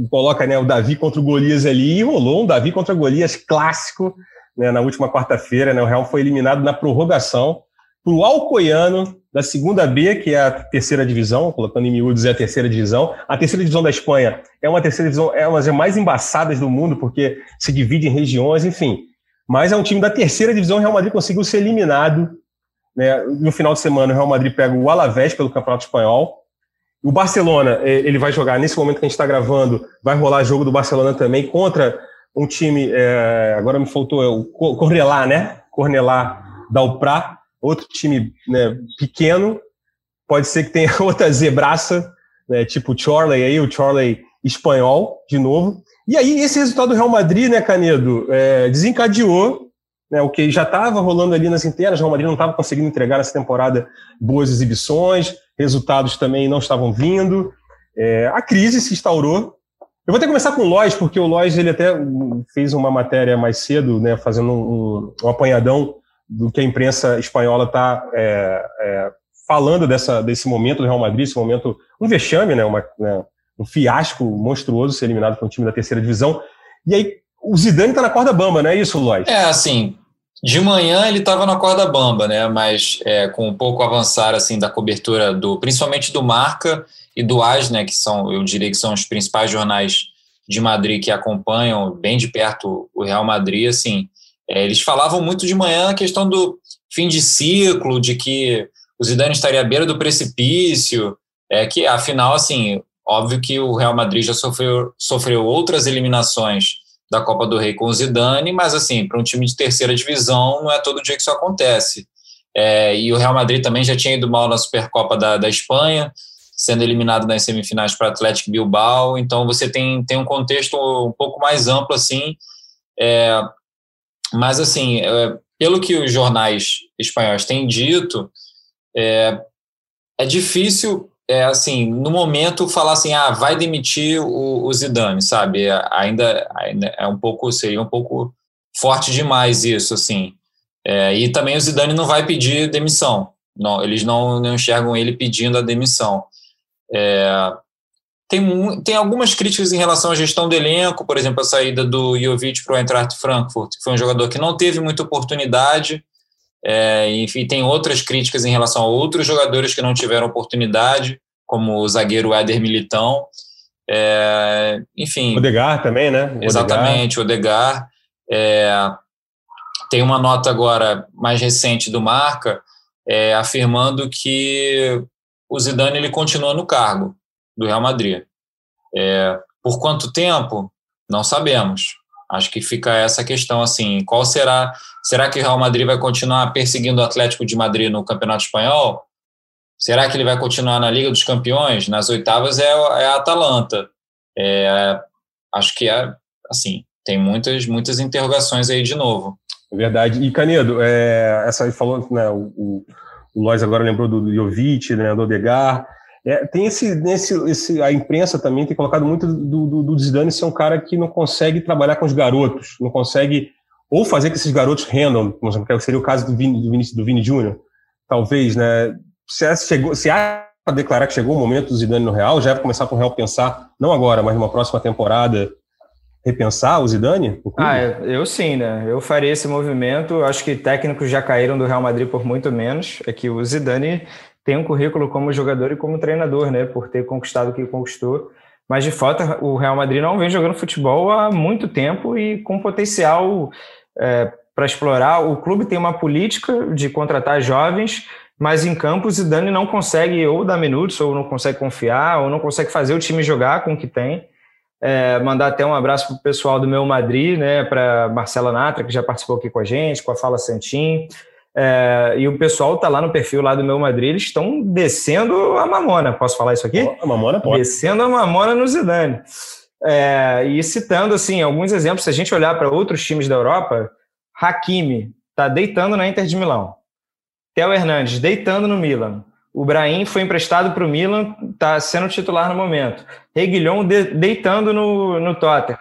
coloca né, o Davi contra o Golias ali, e rolou um Davi contra o Golias clássico, né, na última quarta-feira, né? O Real foi eliminado na prorrogação para o Alcoiano, da segunda B, que é a terceira divisão, colocando em miúdos é a terceira divisão. A terceira divisão da Espanha é uma terceira divisão, é uma das mais embaçadas do mundo, porque se divide em regiões, enfim. Mas é um time da terceira divisão, o Real Madrid conseguiu ser eliminado. Né? No final de semana, o Real Madrid pega o Alavés pelo Campeonato Espanhol. O Barcelona, é, ele vai jogar, nesse momento que a gente está gravando, vai rolar jogo do Barcelona também contra um time, é, agora me faltou, é o Cornelá, né? Cornelá da Upra outro time né, pequeno, pode ser que tenha outra zebraça, né, tipo o Chorley aí, o Chorley espanhol, de novo. E aí, esse resultado do Real Madrid, né, Canedo, é, desencadeou né, o que já estava rolando ali nas internas, o Real Madrid não estava conseguindo entregar nessa temporada boas exibições, resultados também não estavam vindo, é, a crise se instaurou. Eu vou até começar com o Lois, porque o Lois ele até fez uma matéria mais cedo, né, fazendo um, um apanhadão do que a imprensa espanhola está é, é, falando dessa, desse momento do Real Madrid, esse momento, um vexame, né, uma, né, um fiasco monstruoso ser eliminado por um time da terceira divisão. E aí o Zidane está na corda bamba, não é isso, Lois? É, assim, de manhã ele estava na corda bamba, né? Mas é, com um pouco avançar assim da cobertura do, principalmente do Marca e do AS, né? Que são, eu diria que são os principais jornais de Madrid que acompanham bem de perto o Real Madrid, assim. É, eles falavam muito de manhã a questão do fim de ciclo, de que o Zidane estaria à beira do precipício, é que afinal, assim, óbvio que o Real Madrid já sofreu, sofreu outras eliminações da Copa do Rei com o Zidane, mas assim, para um time de terceira divisão não é todo dia que isso acontece. É, e o Real Madrid também já tinha ido mal na Supercopa da, da Espanha, sendo eliminado nas semifinais para Atlético Bilbao, então você tem, tem um contexto um pouco mais amplo assim, é, mas, assim, é, pelo que os jornais espanhóis têm dito, é, é difícil, é, assim, no momento, falar assim, ah, vai demitir o, o Zidane, sabe? É, ainda, ainda é um pouco, seria um pouco forte demais isso, assim. É, e também o Zidane não vai pedir demissão. Não, eles não, não enxergam ele pedindo a demissão. É, tem, tem algumas críticas em relação à gestão do elenco, por exemplo, a saída do Jovic para o Eintracht Frankfurt, que foi um jogador que não teve muita oportunidade, é, enfim, tem outras críticas em relação a outros jogadores que não tiveram oportunidade, como o zagueiro Éder Militão, é, enfim... Odegar também, né? Exatamente, Odegar. É, tem uma nota agora mais recente do Marca, é, afirmando que o Zidane ele continua no cargo, do Real Madrid. É, Por quanto tempo? Não sabemos. Acho que fica essa questão assim, qual será, será que o Real Madrid vai continuar perseguindo o Atlético de Madrid no Campeonato Espanhol? Será que ele vai continuar na Liga dos Campeões? Nas oitavas é, é a Atalanta. É, acho que é assim, tem muitas muitas interrogações aí de novo. É verdade. E Canedo, é, essa aí falou, né, o, o Lois agora lembrou do Jovic, né, do Odegar. É, tem esse, esse, esse, a imprensa também tem colocado muito do, do, do Zidane ser um cara que não consegue trabalhar com os garotos, não consegue ou fazer que esses garotos rendam, como seria o caso do Vini, do Vini, do Vini Júnior, talvez, né? Se chegou, se há para declarar que chegou o momento do Zidane no Real, já vai começar com o Real pensar, não agora, mas numa próxima temporada, repensar o Zidane? Ah, eu sim, né? Eu faria esse movimento. Acho que técnicos já caíram do Real Madrid por muito menos. É que o Zidane tem um currículo como jogador e como treinador, né? Por ter conquistado o que conquistou. Mas de fato, o Real Madrid não vem jogando futebol há muito tempo e com potencial é, para explorar. O clube tem uma política de contratar jovens, mas em campo o Zidane não consegue ou dar minutos, ou não consegue confiar, ou não consegue fazer o time jogar com o que tem. É, mandar até um abraço para o pessoal do meu Madrid, né, para Marcela Natra, que já participou aqui com a gente, com a Fala Santim. É, e o pessoal tá lá no perfil lá do meu Madrid, eles estão descendo a mamona. Posso falar isso aqui? A mamona pode. Descendo a mamona no Zidane. É, e citando assim alguns exemplos, se a gente olhar para outros times da Europa, Hakimi tá deitando na Inter de Milão. Theo Hernandes deitando no Milan. O Brahim foi emprestado para o Milan, está sendo titular no momento. Reguilhon de, deitando no, no Tottenham.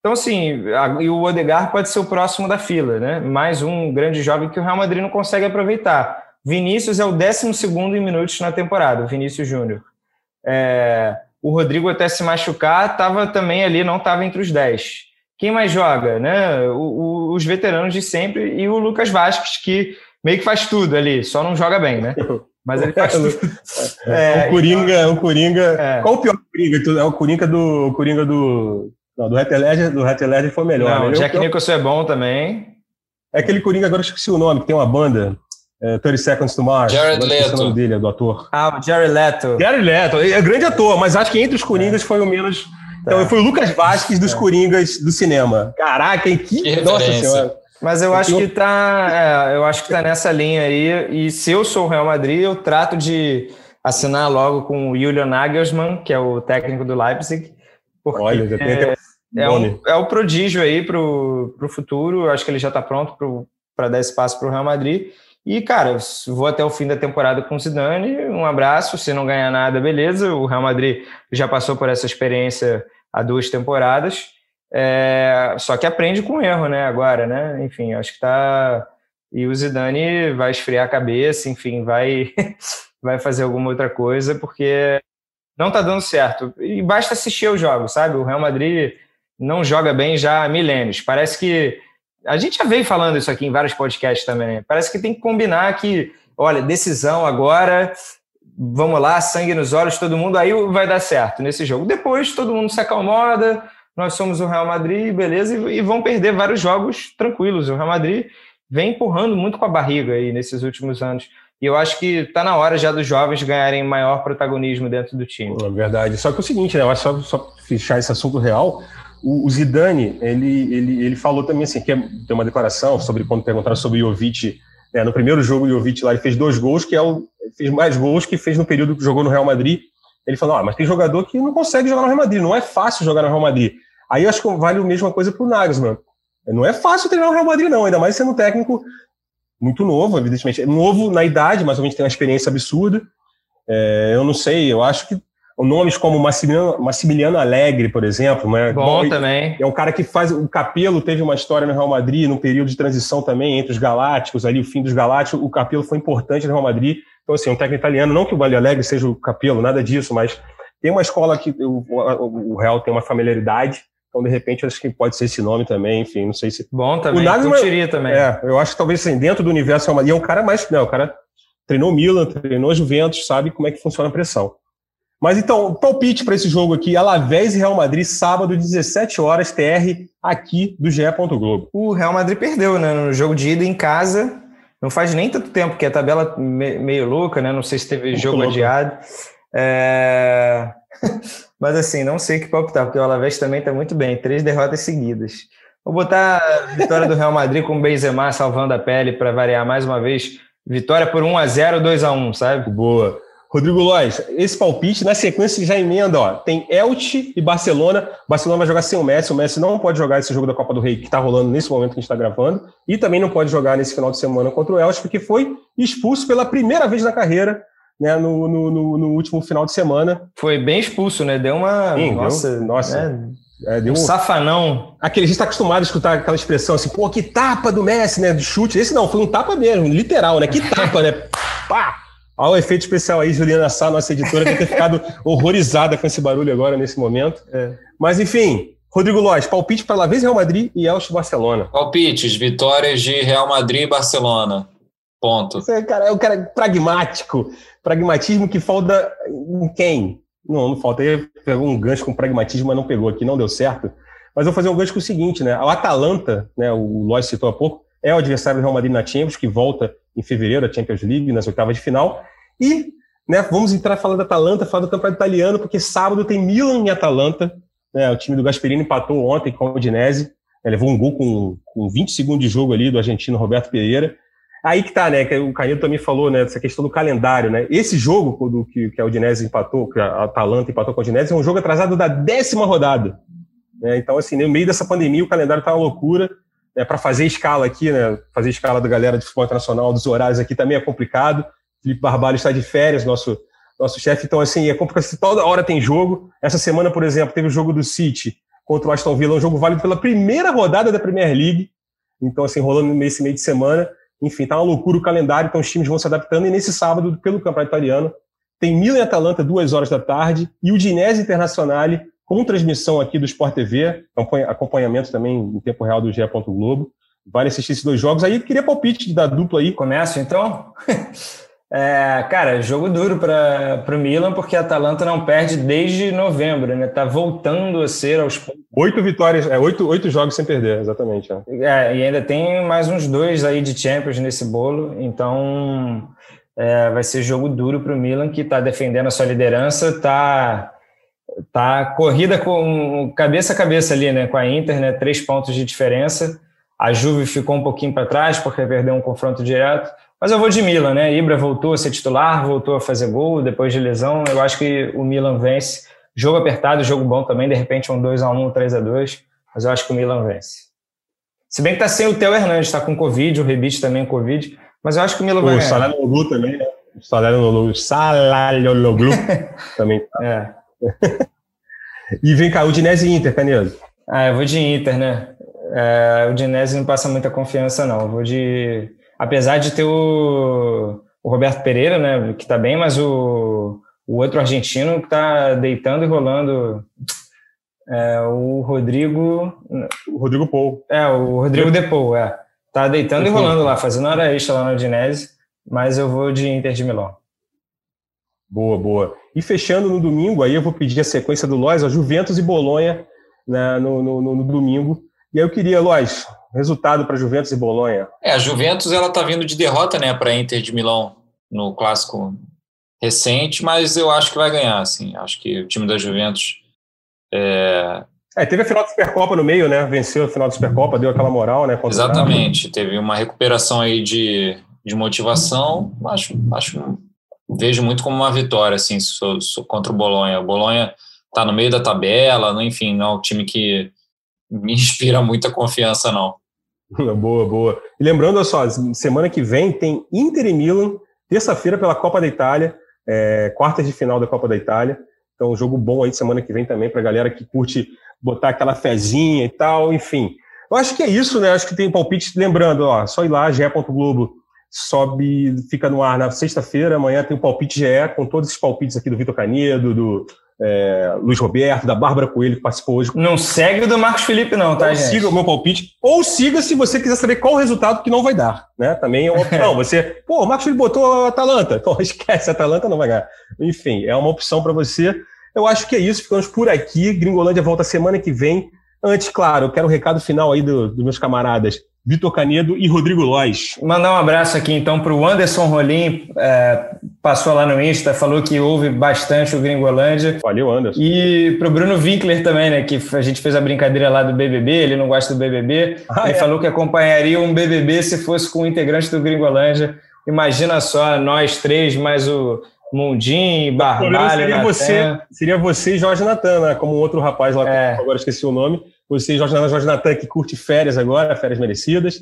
Então, assim, a, e o Odegar pode ser o próximo da fila, né? Mais um grande jovem que o Real Madrid não consegue aproveitar. Vinícius é o 12 em minutos na temporada, o Vinícius Júnior. É, o Rodrigo, até se machucar, estava também ali, não estava entre os 10. Quem mais joga? Né? O, o, os veteranos de sempre e o Lucas Vasquez, que meio que faz tudo ali, só não joga bem, né? Mas ele faz tudo. É, o Coringa, o Coringa. É. Qual o pior Coringa? É o Coringa do. O Coringa do. Não, do Heath Ledger, do Heath Ledger foi melhor. Não, né? Jack Nicholson é bom também. É aquele Coringa, agora eu esqueci o nome, que tem uma banda. É, 30 Seconds to Mars. Jared Leto. O nome dele, é do ator. Ah, o Jared Leto. Jared Leto. É grande ator, mas acho que entre os Coringas é. foi o menos... Então, foi o Lucas Vasquez dos é. Coringas do cinema. Caraca, hein? Que, que Nossa Senhora. Mas eu acho que tá, é, eu acho que tá nessa linha aí. E se eu sou o Real Madrid, eu trato de assinar logo com o Julian Nagelsmann, que é o técnico do Leipzig. Porque Olha, já tem é, é, um, é um prodígio aí pro, pro futuro. Acho que ele já está pronto para dar espaço para o Real Madrid. E, cara, vou até o fim da temporada com o Zidane. Um abraço. Se não ganhar nada, beleza. O Real Madrid já passou por essa experiência há duas temporadas. É, só que aprende com erro, né? Agora, né? Enfim, acho que tá. E o Zidane vai esfriar a cabeça, enfim, vai, vai fazer alguma outra coisa, porque não tá dando certo. E basta assistir os jogos, sabe? O Real Madrid não joga bem já há milênios. Parece que. A gente já veio falando isso aqui em vários podcasts também, né? Parece que tem que combinar que, olha, decisão agora, vamos lá, sangue nos olhos, todo mundo, aí vai dar certo nesse jogo. Depois todo mundo se acalmoda, nós somos o Real Madrid, beleza, e, e vão perder vários jogos tranquilos. O Real Madrid vem empurrando muito com a barriga aí nesses últimos anos. E eu acho que está na hora já dos jovens ganharem maior protagonismo dentro do time. É verdade. Só que é o seguinte, né? Eu acho só, só fechar esse assunto real. O, o, Zidane, ele, ele, ele falou também assim, que é, tem uma declaração sobre quando perguntaram sobre o Jovic. Né, no primeiro jogo, o Jovic lá ele fez dois gols, que é o, fez mais gols que fez no período que jogou no Real Madrid. Ele falou: ah, mas tem jogador que não consegue jogar no Real Madrid, não é fácil jogar no Real Madrid. Aí eu acho que vale a mesma coisa para o Nagelsmann. Não é fácil treinar o Real Madrid, não, ainda mais sendo um técnico muito novo, evidentemente. É novo na idade, mas a gente tem uma experiência absurda. É, eu não sei, eu acho que nomes como Massimiliano, Massimiliano Alegre, por exemplo. Né? Bom, também. É um cara que faz. O Capelo teve uma história no Real Madrid, num período de transição também entre os Galácticos, ali, o fim dos Galácticos. O Capelo foi importante no Real Madrid. Então, assim, um técnico italiano, não que o Vale Alegre seja o Capelo, nada disso, mas tem uma escola que o, o, Real tem uma familiaridade. Então, de repente, acho que pode ser esse nome também, enfim, não sei se. Bom também, o Nagelsmann, curtiria também. É, eu acho que talvez assim, dentro do universo e é um cara mais. Não, o cara treinou Milan, treinou Juventus, sabe como é que funciona a pressão. Mas então, palpite para esse jogo aqui: Alavés e Real Madrid, sábado, 17 horas, TR, aqui do GE. Globo. O Real Madrid perdeu, né? No jogo de ida em casa. Não faz nem tanto tempo, que a tabela meio louca, né? Não sei se teve Muito jogo louco. adiado. É... Mas assim, não sei o que palpitar, porque o Alavés também está muito bem, três derrotas seguidas. Vou botar a vitória do Real Madrid com o Benzema salvando a pele para variar mais uma vez. Vitória por 1 a 0 2 a 1 sabe? Boa. Rodrigo Lois, esse palpite, na sequência já emenda, ó. Tem Elche e Barcelona. Barcelona vai jogar sem o Messi. O Messi não pode jogar esse jogo da Copa do Rei que está rolando nesse momento que a gente está gravando. E também não pode jogar nesse final de semana contra o Elche, porque foi expulso pela primeira vez na carreira né, no, no, no, no, último final de semana. Foi bem expulso, né? Deu uma. Sim, nossa, deu, nossa. Né? É, deu um safanão. Aquele, a gente está acostumado a escutar aquela expressão assim, pô, que tapa do Messi, né? De chute. Esse não, foi um tapa mesmo, literal, né? Que tapa, né? Pá! Olha o efeito especial aí, Juliana Sá, nossa editora, deve ter ficado horrorizada com esse barulho agora, nesse momento. É. Mas, enfim, Rodrigo Lois, palpite para Lavez Real Madrid e Elche Barcelona. Palpites, vitórias de Real Madrid e Barcelona. Ponto. Você, cara, é o cara pragmático. Pragmatismo que falta em quem? Não, não falta. Ele pegou um gancho com pragmatismo, mas não pegou aqui, não deu certo. Mas eu vou fazer um gancho com o seguinte, né? O Atalanta, né, o Lois citou há pouco, é o adversário do Real Madrid na Champions, que volta em fevereiro a Champions League, nas oitavas de final. E né, vamos entrar falando da Atalanta, falar do campeonato italiano, porque sábado tem Milan e Atalanta. Né, o time do Gasperini empatou ontem com o Udinese. Né, levou um gol com, com 20 segundos de jogo ali do argentino Roberto Pereira. Aí que tá, né? Que o Canedo também falou, né? Dessa questão do calendário, né? Esse jogo do que, que a Udinese empatou, que a Atalanta empatou com a Udinese, é um jogo atrasado da décima rodada. Né? Então, assim, no meio dessa pandemia, o calendário tá uma loucura. Né? Para fazer escala aqui, né? Fazer escala da galera de futebol internacional, dos horários aqui também é complicado. Felipe Barbalho está de férias, nosso, nosso chefe. Então, assim, é complicado. Toda hora tem jogo. Essa semana, por exemplo, teve o jogo do City contra o Aston Villa, um jogo válido pela primeira rodada da Premier League. Então, assim, rolando nesse meio de semana. Enfim, tá uma loucura o calendário, então os times vão se adaptando. E nesse sábado, pelo Campeonato Italiano, tem Milan e Atalanta, duas horas da tarde, e o Dinese Internazionale, com transmissão aqui do Sport TV, acompanhamento também em tempo real do GE. Globo. Vale assistir esses dois jogos. Aí queria palpite da dupla aí. Começo então? É, cara, jogo duro para o Milan, porque a Atalanta não perde desde novembro, né? Tá voltando a ser aos Oito vitórias, é, oito, oito jogos sem perder, exatamente. É. é. e ainda tem mais uns dois aí de Champions nesse bolo, então é, vai ser jogo duro para o Milan, que está defendendo a sua liderança, tá, tá corrida com cabeça a cabeça ali, né? Com a Inter, né? Três pontos de diferença. A Juve ficou um pouquinho para trás porque perdeu um confronto direto. Mas eu vou de Milan, né? Ibra voltou a ser titular, voltou a fazer gol depois de lesão. Eu acho que o Milan vence. Jogo apertado, jogo bom também, de repente um 2x1, um 3x2. Mas eu acho que o Milan vence. Se bem que tá sem o Theo Hernandes, tá com Covid, o Rebite também com Covid. Mas eu acho que o Milan o vai ganhar. O Salário Noglu também, né? O Salário Noglu também tá. É. e vem cá, o Dinese Inter, Canedo. Ah, eu vou de Inter, né? É, o Dinese não passa muita confiança, não. Eu vou de apesar de ter o, o Roberto Pereira, né, que está bem, mas o, o outro argentino que está deitando e rolando. É, o Rodrigo. O Rodrigo Pou. É, o Rodrigo Depou, é. Tá deitando e rolando lá, fazendo hora extra lá no Udinese, mas eu vou de Inter de Milão. Boa, boa. E fechando no domingo, aí eu vou pedir a sequência do Lois, a Juventus e Bolonha né, no, no, no, domingo. E aí eu queria, Lois, resultado para Juventus e Bolonha? É, a Juventus ela está vindo de derrota, né, para Inter de Milão no clássico recente, mas eu acho que vai ganhar, assim. Acho que o time da Juventus é... é teve a final da Supercopa no meio, né? Venceu a final da Supercopa, deu aquela moral, né? Exatamente. Teve uma recuperação aí de, de motivação. Acho, acho, vejo muito como uma vitória, assim, sou, contra o Bolonha. O Bolonha está no meio da tabela, enfim, não é um time que me inspira muita confiança, não. boa, boa. E lembrando, só, semana que vem tem Inter e Milan, terça-feira pela Copa da Itália, é, quartas de final da Copa da Itália. Então, um jogo bom aí semana que vem também para galera que curte botar aquela fezinha e tal, enfim. Eu acho que é isso, né? Acho que tem palpite. Lembrando, ó, só ir lá, GE. Sobe, fica no ar na sexta-feira. Amanhã tem o palpite GE, com todos esses palpites aqui do Vitor Canedo, do é, Luiz Roberto, da Bárbara Coelho, que participou hoje. Não segue o do Marcos Felipe, não, tá, gente? Siga o meu palpite. Ou siga se você quiser saber qual o resultado que não vai dar. Né? Também é uma opção. você, pô, o Marcos Felipe botou a Atalanta. Então esquece, a Atalanta não vai ganhar. Enfim, é uma opção para você. Eu acho que é isso. Ficamos por aqui. Gringolândia volta semana que vem. Antes, claro, eu quero o um recado final aí do, dos meus camaradas. Vitor Canedo e Rodrigo Lois. Mandar um abraço aqui então para o Anderson Rolim, é, passou lá no Insta, falou que ouve bastante o Gringolândia. Valeu, Anderson. E para o Bruno Winkler também, né, que a gente fez a brincadeira lá do BBB, ele não gosta do BBB, ah, ele é? falou que acompanharia um BBB se fosse com um integrante do Gringolândia. Imagina só, nós três, mais o Mundim, Barbalho, seria você, seria você e Jorge Natan, né? como outro rapaz lá, é. agora esqueci o nome. Você Jorge Natan, Jorge Natan que curte férias agora, férias merecidas.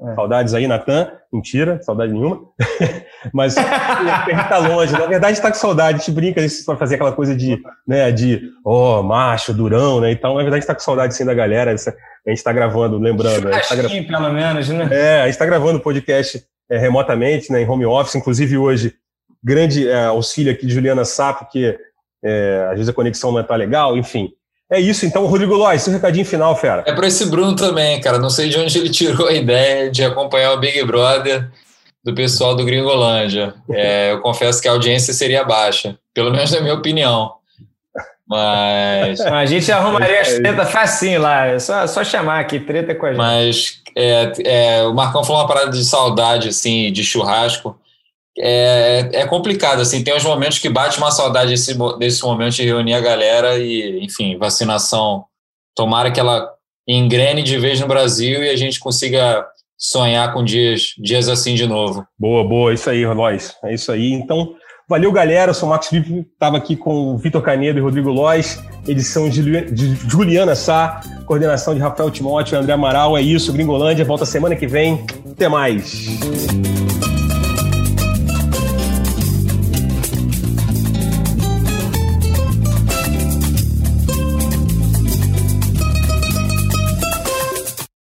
É. Saudades aí, Natan. Mentira, saudade nenhuma. Mas tá longe. Na verdade, está com saudade. A gente brinca para fazer aquela coisa de, né, de, ó, oh, macho, durão, né? Então, na verdade, está com saudade sim da galera. A gente está gravando, lembrando. Gente tá gra... pelo menos, né? É, a gente está gravando o podcast é, remotamente, né, em home office. Inclusive, hoje, grande é, auxílio aqui de Juliana Sapo, que é, às vezes a conexão não está legal, enfim. É isso, então, Rodrigo Lois, seu recadinho final, fera. É para esse Bruno também, cara. Não sei de onde ele tirou a ideia de acompanhar o Big Brother do pessoal do Gringolândia. É, eu confesso que a audiência seria baixa, pelo menos na minha opinião. Mas. A gente arrumaria as treta facinho lá, é só, só chamar aqui, treta com a gente. Mas é, é, o Marcão falou uma parada de saudade, assim, de churrasco é, é complicado, assim, tem uns momentos que bate uma saudade desse, desse momento de reunir a galera e, enfim, vacinação, tomara que ela engrene de vez no Brasil e a gente consiga sonhar com dias, dias assim de novo. Boa, boa, isso aí, Lois, é isso aí. Então, valeu, galera, eu sou o Marcos Vivo, estava aqui com o Vitor Canedo e Rodrigo Lois, edição de Juliana Sá, coordenação de Rafael Timóteo e André Amaral, é isso, Gringolândia, volta semana que vem, até mais.